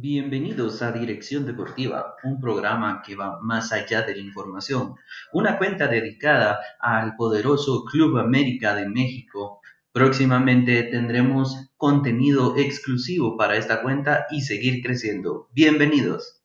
Bienvenidos a Dirección Deportiva, un programa que va más allá de la información, una cuenta dedicada al poderoso Club América de México. Próximamente tendremos contenido exclusivo para esta cuenta y seguir creciendo. Bienvenidos.